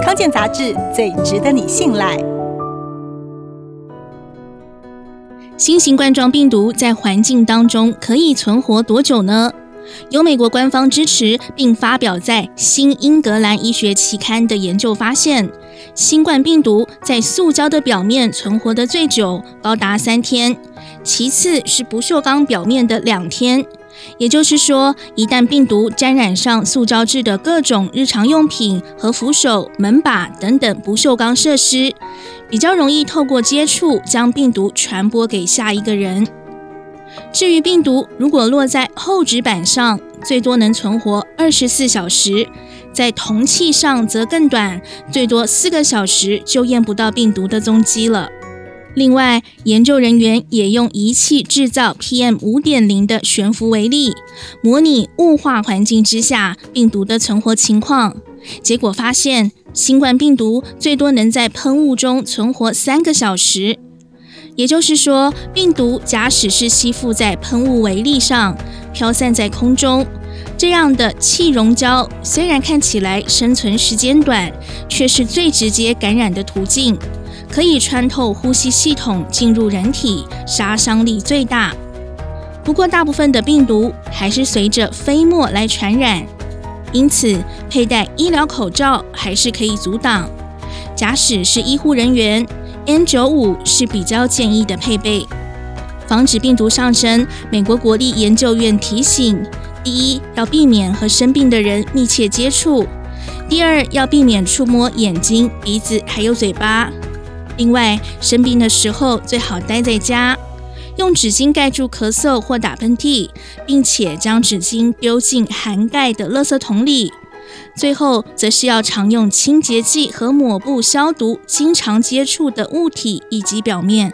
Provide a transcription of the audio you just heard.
康健杂志最值得你信赖。新型冠状病毒在环境当中可以存活多久呢？由美国官方支持并发表在《新英格兰医学期刊》的研究发现，新冠病毒在塑胶的表面存活的最久，高达三天；其次是不锈钢表面的两天。也就是说，一旦病毒沾染上塑胶制的各种日常用品和扶手、门把等等不锈钢设施，比较容易透过接触将病毒传播给下一个人。至于病毒如果落在厚纸板上，最多能存活二十四小时；在铜器上则更短，最多四个小时就验不到病毒的踪迹了。另外，研究人员也用仪器制造 PM 五点零的悬浮微粒，模拟雾化环境之下病毒的存活情况。结果发现，新冠病毒最多能在喷雾中存活三个小时。也就是说，病毒假使是吸附在喷雾微粒上，飘散在空中，这样的气溶胶虽然看起来生存时间短，却是最直接感染的途径。可以穿透呼吸系统进入人体，杀伤力最大。不过，大部分的病毒还是随着飞沫来传染，因此佩戴医疗口罩还是可以阻挡。假使是医护人员，N95 是比较建议的配备。防止病毒上升，美国国立研究院提醒：第一，要避免和生病的人密切接触；第二，要避免触摸眼睛、鼻子还有嘴巴。另外，生病的时候最好待在家，用纸巾盖住咳嗽或打喷嚏，并且将纸巾丢进含盖的垃圾桶里。最后，则是要常用清洁剂和抹布消毒经常接触的物体以及表面。